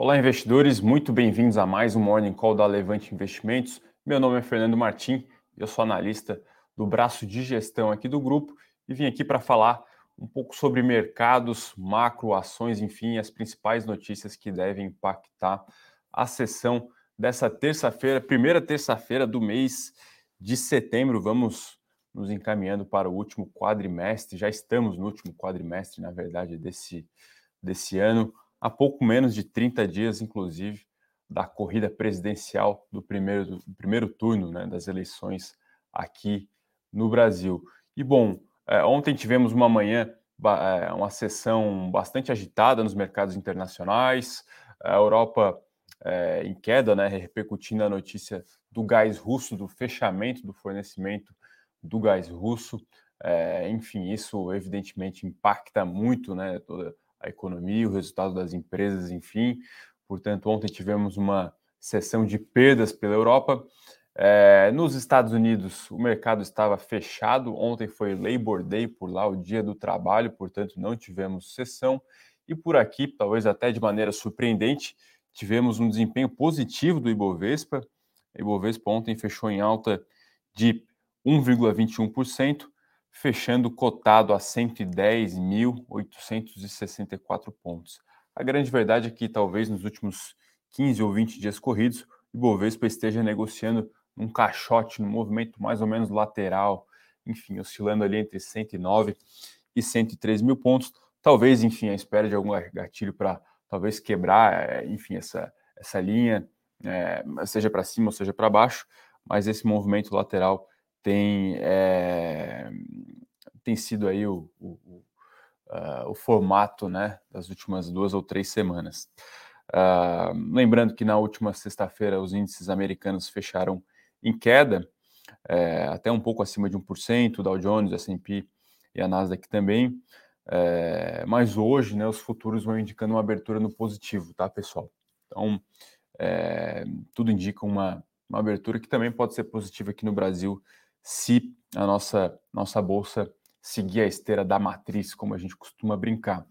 Olá, investidores, muito bem-vindos a mais um Morning Call da Levante Investimentos. Meu nome é Fernando Martim, eu sou analista do braço de gestão aqui do grupo e vim aqui para falar um pouco sobre mercados, macro, ações, enfim, as principais notícias que devem impactar a sessão dessa terça-feira, primeira terça-feira do mês de setembro. Vamos nos encaminhando para o último quadrimestre, já estamos no último quadrimestre, na verdade, desse, desse ano a pouco menos de 30 dias, inclusive, da corrida presidencial do primeiro, do primeiro turno né, das eleições aqui no Brasil. E bom, é, ontem tivemos uma manhã, é, uma sessão bastante agitada nos mercados internacionais, a Europa é, em queda, né, repercutindo a notícia do gás russo, do fechamento do fornecimento do gás russo. É, enfim, isso evidentemente impacta muito né, toda a economia, o resultado das empresas, enfim. Portanto, ontem tivemos uma sessão de perdas pela Europa. É, nos Estados Unidos, o mercado estava fechado. Ontem foi Labor Day por lá, o dia do trabalho, portanto, não tivemos sessão. E por aqui, talvez até de maneira surpreendente, tivemos um desempenho positivo do Ibovespa. O Ibovespa ontem fechou em alta de 1,21%, fechando cotado a 110.864 pontos. A grande verdade é que talvez nos últimos 15 ou 20 dias corridos, o Ibovespa esteja negociando um caixote, num movimento mais ou menos lateral, enfim, oscilando ali entre 109 e 103 mil pontos. Talvez, enfim, à espera de algum gatilho para talvez quebrar, é, enfim, essa, essa linha, é, seja para cima ou seja para baixo, mas esse movimento lateral tem, é, tem sido aí o, o, uh, o, formato né, das últimas duas ou três semanas. Uh, lembrando que na última sexta-feira os índices americanos fecharam em queda, é, até um pouco acima de 1%, o Dow Jones, S&P e a Nasdaq também, é, mas hoje né, os futuros vão indicando uma abertura no positivo, tá, pessoal? Então, tudo indica uma, uma abertura que também pode ser positiva aqui no Brasil se a nossa, nossa bolsa seguir a esteira da matriz, como a gente costuma brincar.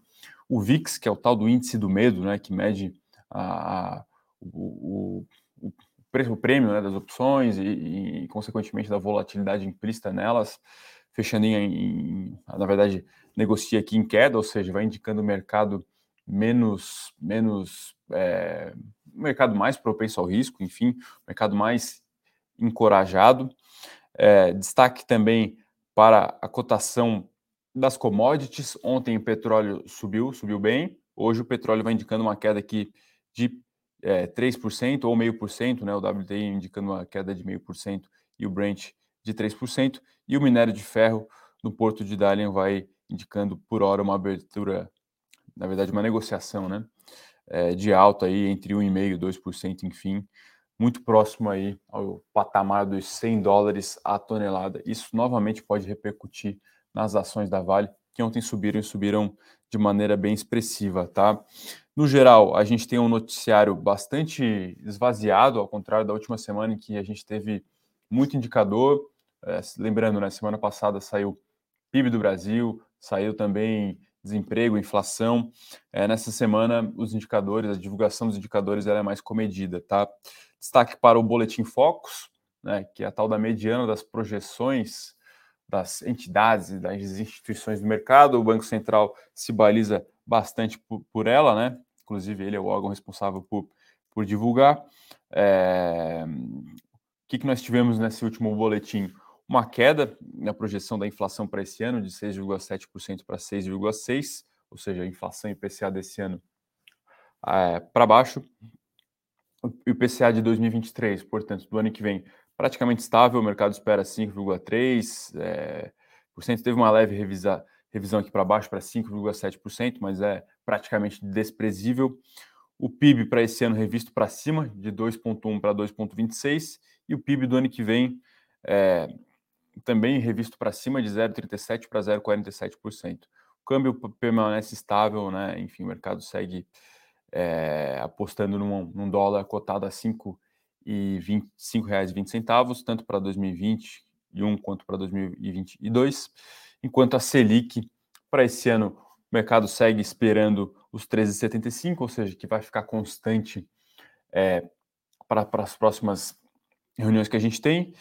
O VIX, que é o tal do índice do medo, né, que mede a, a o, o, o, prêmio né, das opções e, e, consequentemente, da volatilidade implícita nelas, fechando em, em, na verdade, negocia aqui em queda, ou seja, vai indicando o mercado menos, menos é, mercado mais propenso ao risco, enfim, mercado mais encorajado. É, destaque também para a cotação das commodities. Ontem o petróleo subiu, subiu bem. Hoje o petróleo vai indicando uma queda aqui de é, 3% ou meio por cento, né? O WTI indicando uma queda de meio por cento e o Brent de 3%. E o minério de ferro no Porto de Dalian vai indicando por hora uma abertura, na verdade, uma negociação, né? É, de alta aí entre 1,5% e 2%, enfim, muito próximo aí ao patamar dos 100 dólares a tonelada. Isso novamente pode repercutir nas ações da Vale, que ontem subiram e subiram de maneira bem expressiva, tá? No geral, a gente tem um noticiário bastante esvaziado, ao contrário da última semana em que a gente teve muito indicador. É, lembrando, na né, semana passada saiu PIB do Brasil, saiu também desemprego, inflação. É, nessa semana, os indicadores, a divulgação dos indicadores ela é mais comedida, tá? Destaque para o Boletim Focus, né, que é a tal da mediana das projeções das entidades e das instituições do mercado. O Banco Central se baliza bastante por, por ela, né? Inclusive, ele é o órgão responsável por, por divulgar. É... O que, que nós tivemos nesse último boletim? Uma queda na projeção da inflação para esse ano de 6,7% para 6,6%, ou seja, a inflação IPCA desse ano é, para baixo o IPCA de 2023, portanto, do ano que vem, praticamente estável, o mercado espera 5,3%, é, teve uma leve revisa, revisão aqui para baixo para 5,7%, mas é praticamente desprezível. O PIB para esse ano revisto para cima, de 2,1 para 2,26, e o PIB do ano que vem é, também revisto para cima, de 0,37 para 0,47%. O câmbio permanece estável, né? enfim, o mercado segue é, apostando num, num, dólar cotado a R$ e reais centavos, tanto para 2021 quanto para 2022, enquanto a Selic para esse ano mercado segue esperando os 13,75, ou seja, que vai ficar constante é, para, para as próximas reuniões que a gente tem.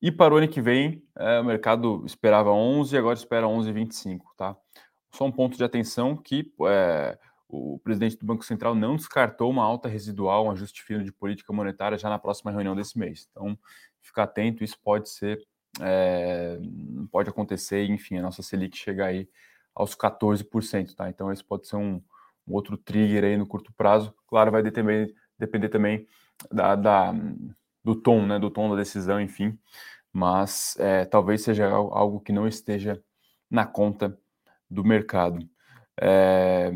E para o ano que vem, é, o mercado esperava 11 e agora espera 11,25, tá? Só um ponto de atenção que é, o presidente do Banco Central não descartou uma alta residual, um ajuste fino de política monetária já na próxima reunião desse mês. Então, ficar atento, isso pode ser, é, pode acontecer, enfim, a nossa Selic chegar aí aos 14%, tá? Então, esse pode ser um, um outro trigger aí no curto prazo. Claro, vai depender, depender também da, da, do tom, né, do tom da decisão, enfim, mas é, talvez seja algo que não esteja na conta do mercado. É,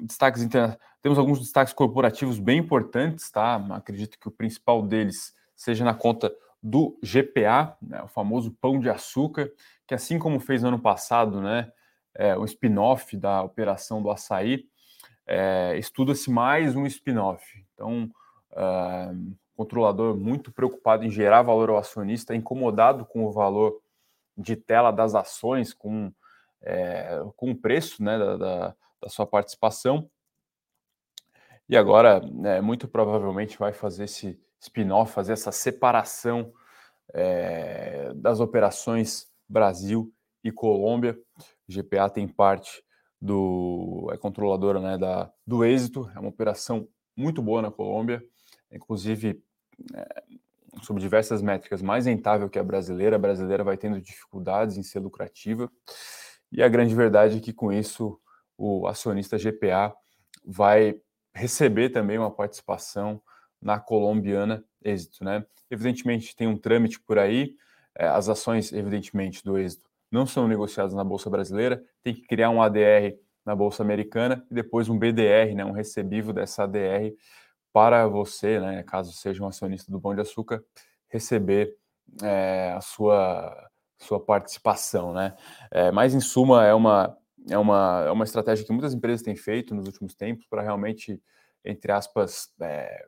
destaques interna... Temos alguns destaques corporativos bem importantes, tá? Acredito que o principal deles seja na conta do GPA, né, o famoso pão de açúcar, que assim como fez no ano passado, né, é, o spin-off da operação do açaí, é, estuda-se mais um spin-off. Então, é, controlador muito preocupado em gerar valor ao acionista, incomodado com o valor de tela das ações, com é, com o preço né, da, da, da, sua participação. E agora, né, muito provavelmente, vai fazer esse spin-off, fazer essa separação é, das operações Brasil e Colômbia. GPA tem parte do é controladora né, da, do êxito, é uma operação muito boa na Colômbia, inclusive é, sobre diversas métricas mais rentável que a brasileira. A brasileira vai tendo dificuldades em ser lucrativa. E a grande verdade é que com isso o acionista GPA vai receber também uma participação na colombiana Êxito, né? Evidentemente tem um trâmite por aí, é, as ações, evidentemente, do Êxito não são negociadas na Bolsa Brasileira, tem que criar um ADR na Bolsa Americana e depois um BDR, né, um recebível dessa ADR para você, né, caso seja um acionista do Pão de Açúcar, receber é, a sua sua participação, né? É, mas em suma é uma é uma, é uma estratégia que muitas empresas têm feito nos últimos tempos para realmente, entre aspas, é,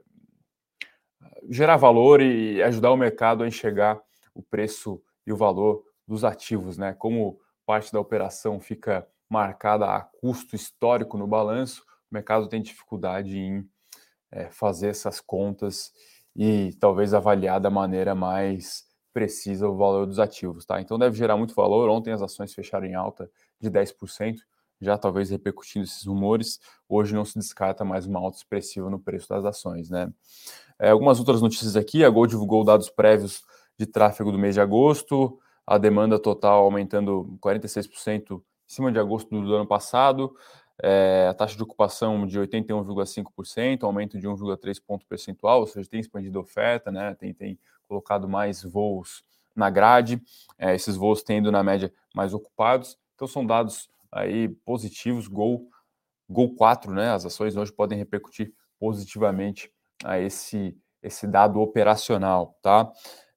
gerar valor e ajudar o mercado a enxergar o preço e o valor dos ativos, né? Como parte da operação fica marcada a custo histórico no balanço, o mercado tem dificuldade em é, fazer essas contas e talvez avaliar da maneira mais precisa o valor dos ativos, tá? Então deve gerar muito valor. Ontem as ações fecharam em alta de 10%, já talvez repercutindo esses rumores. Hoje não se descarta mais uma alta expressiva no preço das ações, né? É, algumas outras notícias aqui. A Gol divulgou dados prévios de tráfego do mês de agosto, a demanda total aumentando 46% em cima de agosto do ano passado. É, a taxa de ocupação de 81,5%, aumento de 1,3 ponto percentual, ou seja, tem expandido a oferta, né? Tem, tem colocado mais voos na grade, é, esses voos tendo na média mais ocupados. Então são dados aí positivos, Gol, Gol 4, né? As ações hoje podem repercutir positivamente a esse, esse dado operacional, tá?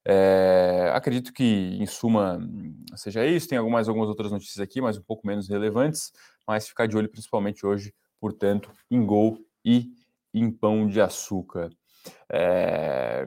É, acredito que, em suma, seja isso. Tem algumas, algumas outras notícias aqui, mas um pouco menos relevantes, mas ficar de olho principalmente hoje, portanto, em Gol e em Pão de Açúcar. É,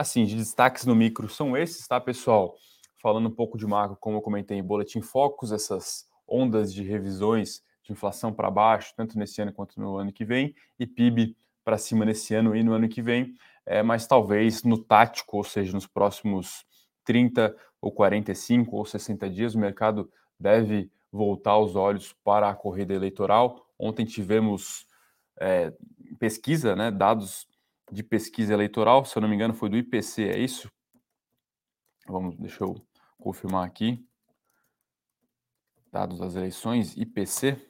Assim, de destaques no micro são esses, tá, pessoal? Falando um pouco de macro, como eu comentei em Boletim Focus, essas ondas de revisões de inflação para baixo, tanto nesse ano quanto no ano que vem, e PIB para cima nesse ano e no ano que vem, é, mas talvez no tático, ou seja, nos próximos 30 ou 45 ou 60 dias, o mercado deve voltar os olhos para a corrida eleitoral. Ontem tivemos é, pesquisa, né, dados de pesquisa eleitoral, se eu não me engano, foi do IPC, é isso? Vamos, deixa eu confirmar aqui. Dados das eleições, IPC.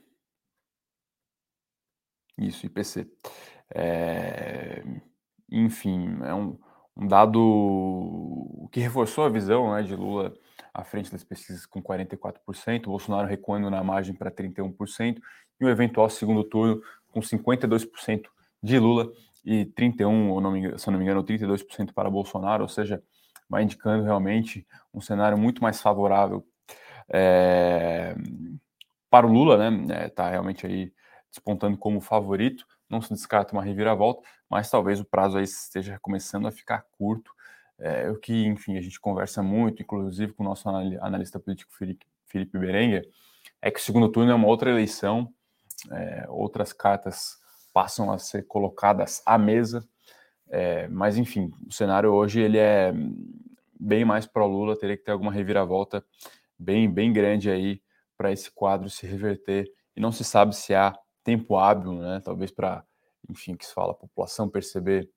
Isso, IPC. É, enfim, é um, um, dado que reforçou a visão né, de Lula à frente das pesquisas com 44%, Bolsonaro recuando na margem para 31%, e um eventual segundo turno com 52% de Lula e 31, ou se não me engano, 32% para Bolsonaro, ou seja, vai indicando realmente um cenário muito mais favorável é, para o Lula, né? Está é, realmente aí despontando como favorito. Não se descarta uma reviravolta, mas talvez o prazo aí esteja começando a ficar curto. É, o que, enfim, a gente conversa muito, inclusive com o nosso analista político Felipe, Felipe Berenguer, é que o segundo turno é uma outra eleição, é, outras cartas passam a ser colocadas à mesa, é, mas enfim, o cenário hoje ele é bem mais pro Lula, teria que ter alguma reviravolta bem, bem grande aí para esse quadro se reverter, e não se sabe se há tempo hábil, né, talvez para, enfim, que se fala, a população perceber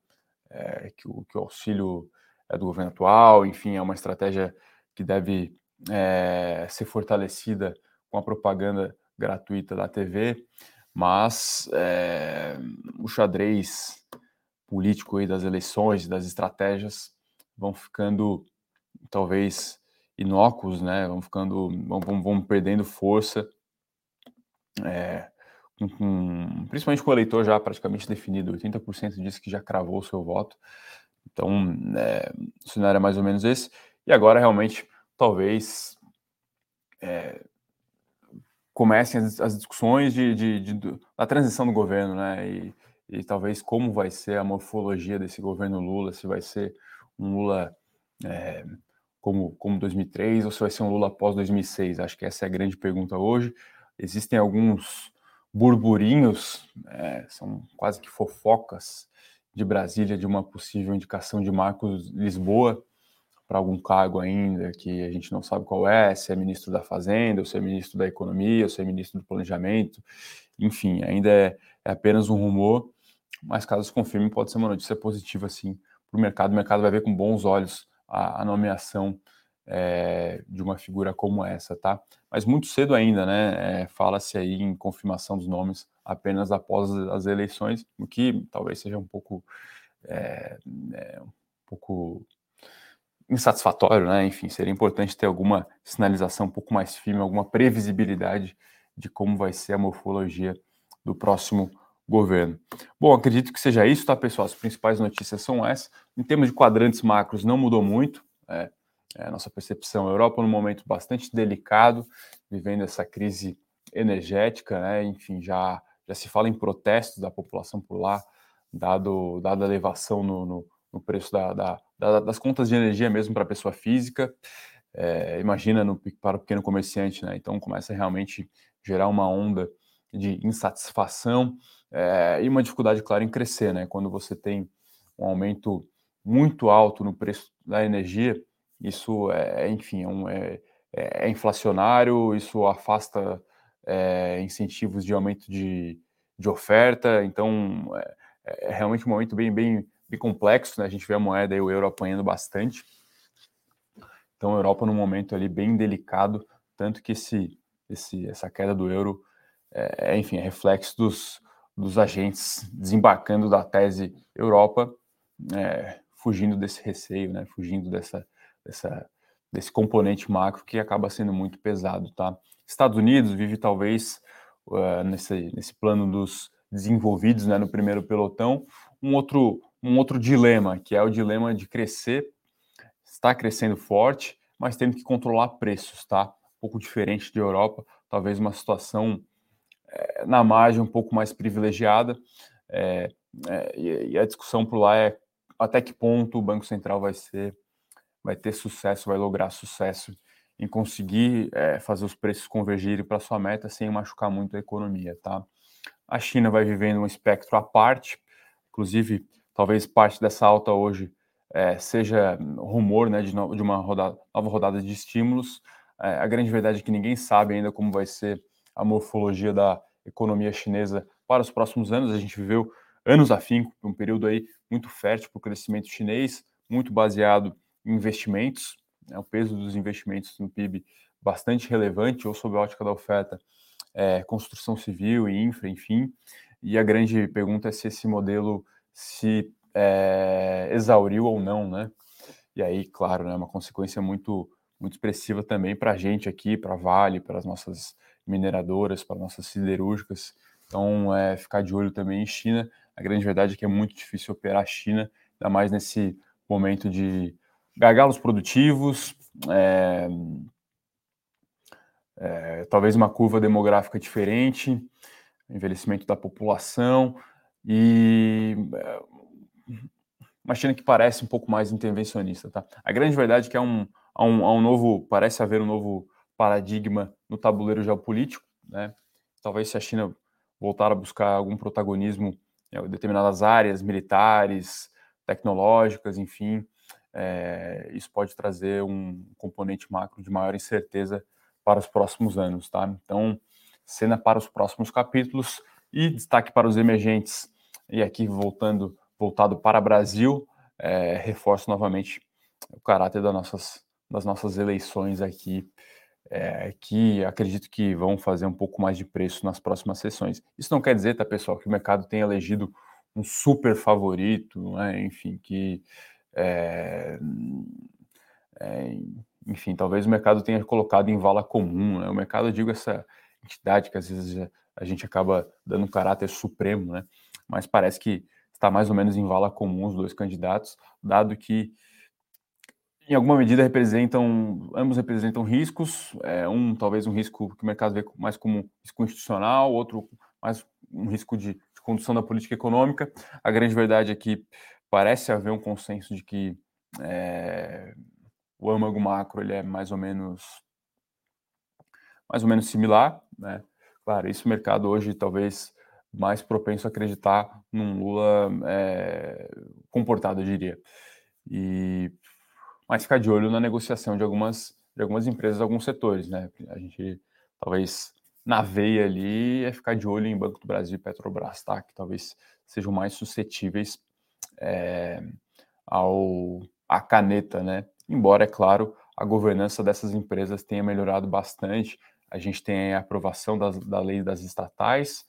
é, que, o, que o auxílio é do governo atual, enfim, é uma estratégia que deve é, ser fortalecida com a propaganda gratuita da TV, mas é, o xadrez político aí das eleições, das estratégias, vão ficando talvez inócuos, né? Vão ficando, vão, vão perdendo força, é, com, principalmente com o eleitor já praticamente definido, 80% disse que já cravou o seu voto. Então, é, o cenário é mais ou menos esse. E agora, realmente, talvez é, comecem as, as discussões de, de, de, da transição do governo, né? E, e, talvez como vai ser a morfologia desse governo Lula, se vai ser um Lula é, como, como 2003 ou se vai ser um Lula após 2006. Acho que essa é a grande pergunta hoje. Existem alguns burburinhos, é, são quase que fofocas de Brasília de uma possível indicação de Marcos Lisboa para algum cargo ainda que a gente não sabe qual é, se é ministro da Fazenda, ou se é ministro da Economia, ou se é ministro do Planejamento, enfim, ainda é, é apenas um rumor, mas caso se confirme, pode ser uma notícia positiva, sim, para o mercado. O mercado vai ver com bons olhos a, a nomeação é, de uma figura como essa, tá? Mas muito cedo ainda, né? É, Fala-se aí em confirmação dos nomes apenas após as eleições, o que talvez seja um pouco, é, é, um pouco insatisfatório, né? Enfim, seria importante ter alguma sinalização um pouco mais firme, alguma previsibilidade de como vai ser a morfologia do próximo governo. Bom, acredito que seja isso, tá, pessoal? As principais notícias são essas. Em termos de quadrantes macros, não mudou muito. É, é nossa percepção. A Europa num momento bastante delicado, vivendo essa crise energética, né? Enfim, já, já se fala em protestos da população por lá, dado, dada a elevação no, no, no preço da, da, da, das contas de energia mesmo para a pessoa física. É, imagina no, para o pequeno comerciante, né? Então começa a realmente gerar uma onda de insatisfação é, e uma dificuldade, claro, em crescer, né? Quando você tem um aumento muito alto no preço da energia, isso é, enfim, é, um, é, é inflacionário, isso afasta é, incentivos de aumento de, de oferta, então é, é, realmente um momento bem, bem, bem complexo, né? A gente vê a moeda e o euro apanhando bastante. Então a Europa num momento ali bem delicado, tanto que esse, esse, essa queda do euro é, enfim, é reflexo dos, dos agentes desembarcando da tese Europa, é, fugindo desse receio, né, fugindo dessa, dessa, desse componente macro que acaba sendo muito pesado, tá? Estados Unidos vive talvez uh, nesse, nesse plano dos desenvolvidos, né, no primeiro pelotão, um outro, um outro dilema, que é o dilema de crescer, está crescendo forte, mas tendo que controlar preços, tá? Um pouco diferente de Europa, talvez uma situação é, na margem um pouco mais privilegiada, é, é, e, a discussão por lá é até que ponto o Banco Central vai ser vai ter sucesso, vai lograr sucesso em conseguir é, fazer os preços convergirem para sua meta sem machucar muito a economia, tá? A China vai vivendo um espectro à parte, inclusive talvez parte dessa alta hoje é, seja rumor, né, de, no, de uma rodada, nova rodada de estímulos. É, a grande verdade é que ninguém sabe ainda como vai ser a morfologia da economia chinesa para os próximos anos. A gente viveu anos a fim, um período aí muito fértil para o crescimento chinês, muito baseado investimentos, né, o peso dos investimentos no PIB bastante relevante, ou sob a ótica da oferta, é, construção civil e infra, enfim. E a grande pergunta é se esse modelo se é, exauriu ou não, né? E aí, claro, é né, uma consequência muito, muito expressiva também para a gente aqui, para Vale, para as nossas mineradoras, para nossas siderúrgicas. Então, é, ficar de olho também em China. A grande verdade é que é muito difícil operar a China, ainda mais nesse momento de gargalos produtivos, é, é, talvez uma curva demográfica diferente, envelhecimento da população e é, uma China que parece um pouco mais intervencionista, tá? A grande verdade é que há um, há um, há um novo, parece haver um novo paradigma no tabuleiro geopolítico, né? Talvez se a China voltar a buscar algum protagonismo em determinadas áreas militares, tecnológicas, enfim, é, isso pode trazer um componente macro de maior incerteza para os próximos anos, tá? Então, cena para os próximos capítulos e destaque para os emergentes. E aqui voltando, voltado para Brasil, é, reforço novamente o caráter das nossas, das nossas eleições aqui, é, que acredito que vão fazer um pouco mais de preço nas próximas sessões. Isso não quer dizer, tá, pessoal, que o mercado tenha elegido um super favorito, né? enfim, que é, é, enfim, talvez o mercado tenha colocado em vala comum. Né? O mercado, eu digo, essa entidade que às vezes a gente acaba dando um caráter supremo, né? mas parece que está mais ou menos em vala comum os dois candidatos, dado que em alguma medida representam, ambos representam riscos, é, um talvez um risco que o mercado vê mais como risco institucional, outro mais um risco de, de condução da política econômica. A grande verdade é que parece haver um consenso de que é, o âmago macro ele é mais ou menos mais ou menos similar, né? Claro, isso o mercado hoje talvez mais propenso a acreditar num Lula é, comportado, eu diria. E mas ficar de olho na negociação de algumas de algumas empresas, alguns setores, né? A gente talvez na veia ali é ficar de olho em Banco do Brasil e Petrobras, tá? Que talvez sejam mais suscetíveis é, ao a caneta, né? Embora, é claro, a governança dessas empresas tenha melhorado bastante. A gente tem a aprovação das, da lei das estatais,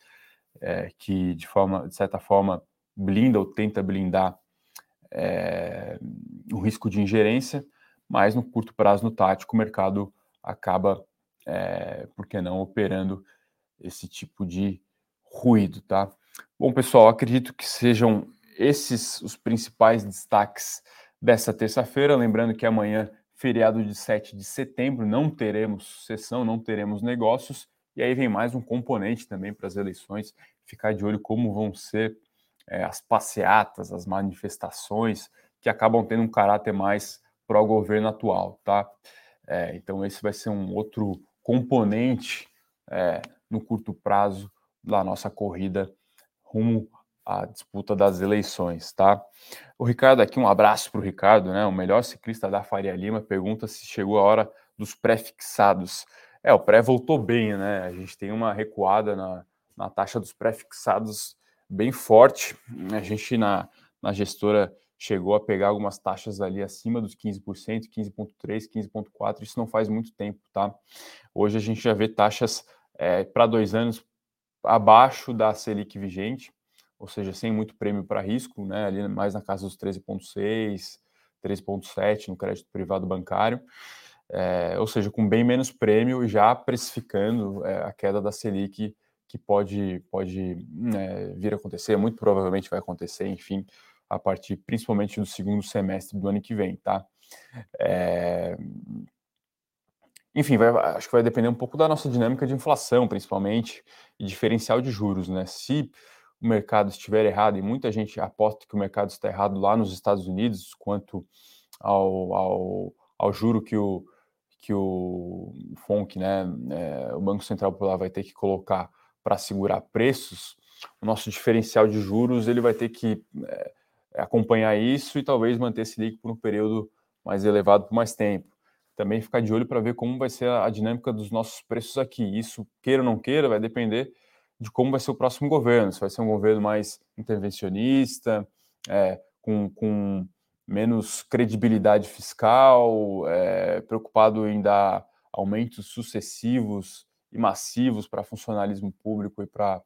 é, que de forma, de certa forma, blinda ou tenta blindar é, o risco de ingerência, mas no curto prazo, no tático, o mercado acaba, é, por que não, operando esse tipo de ruído, tá? Bom, pessoal, acredito que sejam esses os principais destaques dessa terça-feira. Lembrando que amanhã, feriado de 7 de setembro, não teremos sessão, não teremos negócios. E aí vem mais um componente também para as eleições, ficar de olho como vão ser é, as passeatas, as manifestações, que acabam tendo um caráter mais pró-governo atual, tá? É, então esse vai ser um outro componente é, no curto prazo da nossa corrida rumo a disputa das eleições, tá? O Ricardo aqui, um abraço para o Ricardo, né? O melhor ciclista da Faria Lima pergunta se chegou a hora dos pré-fixados. É, o pré voltou bem, né? A gente tem uma recuada na, na taxa dos pré-fixados bem forte. A gente na, na gestora chegou a pegar algumas taxas ali acima dos 15%, 15,3%, 15,4%. Isso não faz muito tempo, tá? Hoje a gente já vê taxas é, para dois anos abaixo da Selic vigente ou seja, sem muito prêmio para risco, né, ali mais na casa dos 13,6, 13,7 no crédito privado bancário, é, ou seja, com bem menos prêmio, já precificando é, a queda da Selic que pode, pode né, vir a acontecer, muito provavelmente vai acontecer, enfim, a partir principalmente do segundo semestre do ano que vem, tá? É, enfim, vai, acho que vai depender um pouco da nossa dinâmica de inflação, principalmente, e diferencial de juros, né? Se o mercado estiver errado, e muita gente aposta que o mercado está errado lá nos Estados Unidos, quanto ao, ao, ao juro que o, que o FONC, né, é, o Banco Central por lá vai ter que colocar para segurar preços, o nosso diferencial de juros ele vai ter que é, acompanhar isso e talvez manter esse líquido por um período mais elevado por mais tempo. Também ficar de olho para ver como vai ser a, a dinâmica dos nossos preços aqui. Isso, queira ou não queira, vai depender de como vai ser o próximo governo, se vai ser um governo mais intervencionista, é, com, com, menos credibilidade fiscal, é, preocupado em dar aumentos sucessivos e massivos para funcionalismo público e para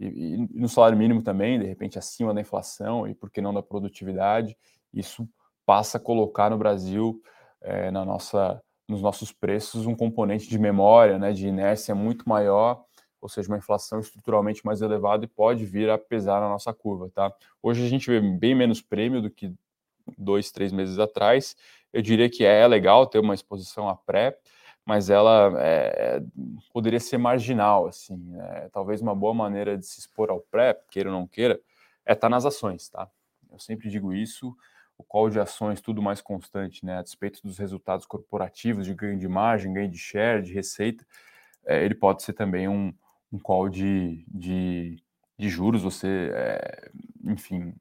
e, e, no salário mínimo também, de repente acima da inflação e por que não da produtividade, isso passa a colocar no Brasil é, na nossa nos nossos preços um componente de memória, né, de inércia muito maior ou seja, uma inflação estruturalmente mais elevada e pode vir a pesar na nossa curva, tá? Hoje a gente vê bem menos prêmio do que dois, três meses atrás. Eu diria que é legal ter uma exposição à pré, mas ela é, poderia ser marginal, assim. É, talvez uma boa maneira de se expor ao pré, queira ou não queira, é estar tá nas ações, tá? Eu sempre digo isso. o call de ações tudo mais constante, né, a despeito dos resultados corporativos de ganho de margem, ganho de share, de receita, é, ele pode ser também um, um call de, de, de juros, você, é, enfim,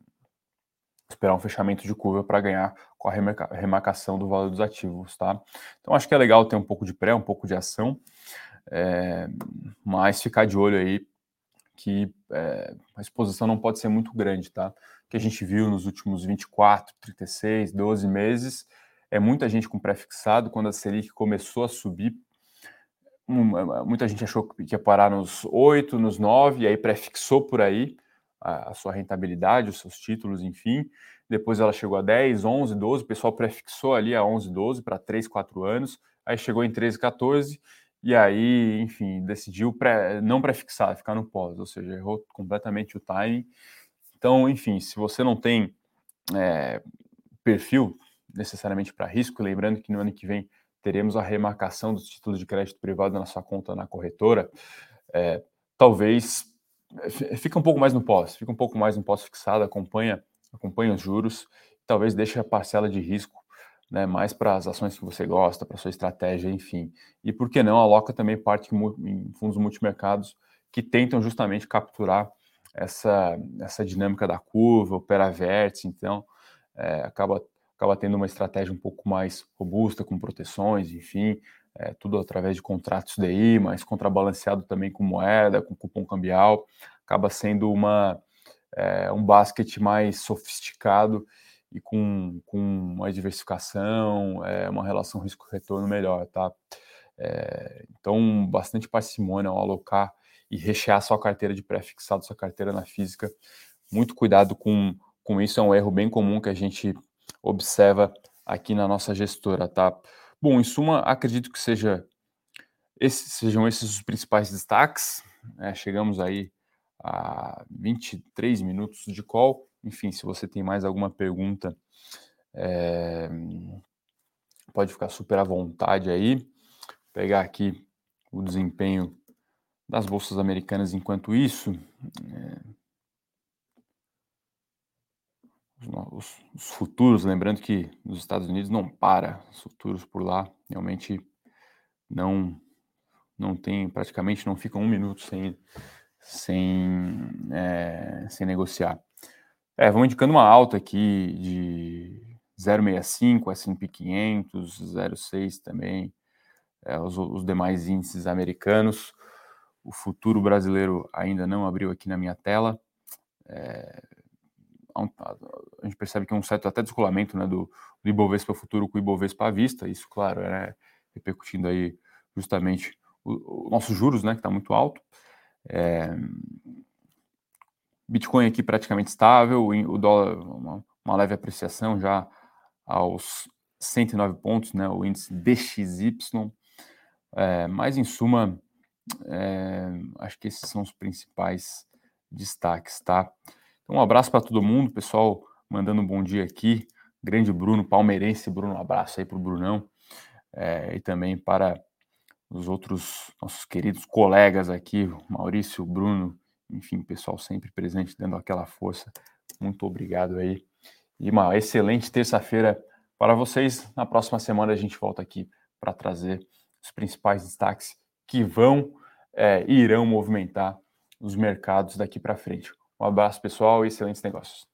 esperar um fechamento de curva para ganhar com a remarcação do valor dos ativos, tá? Então acho que é legal ter um pouco de pré, um pouco de ação, é, mas ficar de olho aí que é, a exposição não pode ser muito grande, tá? O que a gente viu nos últimos 24, 36, 12 meses é muita gente com pré-fixado, quando a Selic começou a subir, muita gente achou que ia parar nos 8, nos 9, e aí pré-fixou por aí, a, a, sua rentabilidade, os seus títulos, enfim. Depois ela chegou a 10, 11, 12, o pessoal prefixou ali a 11, 12 para 3, 4 anos, aí chegou em 13, 14, e aí, enfim, decidiu pré, não prefixar, ficar no pós, ou seja, errou completamente o timing. Então, enfim, se você não tem é, perfil necessariamente para risco, lembrando que no ano que vem teremos a remarcação dos títulos de crédito privado na sua conta na corretora, é, talvez fica um pouco mais no pós, fica um pouco mais no pós fixado, acompanha, acompanha os juros, talvez deixe a parcela de risco né, mais para as ações que você gosta, para sua estratégia, enfim. E por que não aloca também parte em fundos multimercados que tentam justamente capturar essa, essa dinâmica da curva, opera vértice, então é, acaba, acaba tendo uma estratégia um pouco mais robusta, com proteções, enfim, é, tudo através de contratos DI, mas contrabalanceado também com moeda, com cupom cambial, acaba sendo uma, é, um basquete mais sofisticado e com, com uma diversificação, é, uma relação risco-retorno melhor, tá? É, então, bastante parcimônia ao alocar e rechear sua carteira de pré-fixado, sua carteira na física. Muito cuidado com, com isso, é um erro bem comum que a gente observa aqui na nossa gestora, tá? Bom, em suma, acredito que seja esses, sejam esses os principais destaques. Né? Chegamos aí a 23 minutos de call. Enfim, se você tem mais alguma pergunta, é, pode ficar super à vontade aí. Vou pegar aqui o desempenho das bolsas americanas enquanto isso. É, os, os, futuros, lembrando que nos Estados Unidos não para, os futuros por lá realmente não não tem, praticamente não ficam um minuto sem, sem, é, sem negociar. É, vamos indicando uma alta aqui de 0,65, S&P 500, 0,6 também, é, os, os demais índices americanos. O futuro brasileiro ainda não abriu aqui na minha tela. É, a gente percebe que um certo até descolamento né, do, do Ibovespa futuro com o Ibovespa à vista, isso, claro, é repercutindo aí justamente os nossos juros, né, que está muito alto. É, Bitcoin aqui praticamente estável, o dólar uma, uma, leve apreciação já aos 109 pontos, né, o índice DXY. É, mas em suma, é, acho que esses são os principais destaques, tá? Então, um abraço para todo mundo, pessoal mandando um bom dia aqui. Grande Bruno, palmeirense Bruno, um abraço aí para o Brunão. É, e também para os outros nossos queridos colegas aqui, Maurício, Bruno, enfim, pessoal sempre presente, dando aquela força. Muito obrigado aí. E uma excelente terça-feira para vocês. Na próxima semana a gente volta aqui para trazer os principais destaques que vão é, e irão movimentar os mercados daqui para frente. Um abraço, pessoal, e excelentes negócios.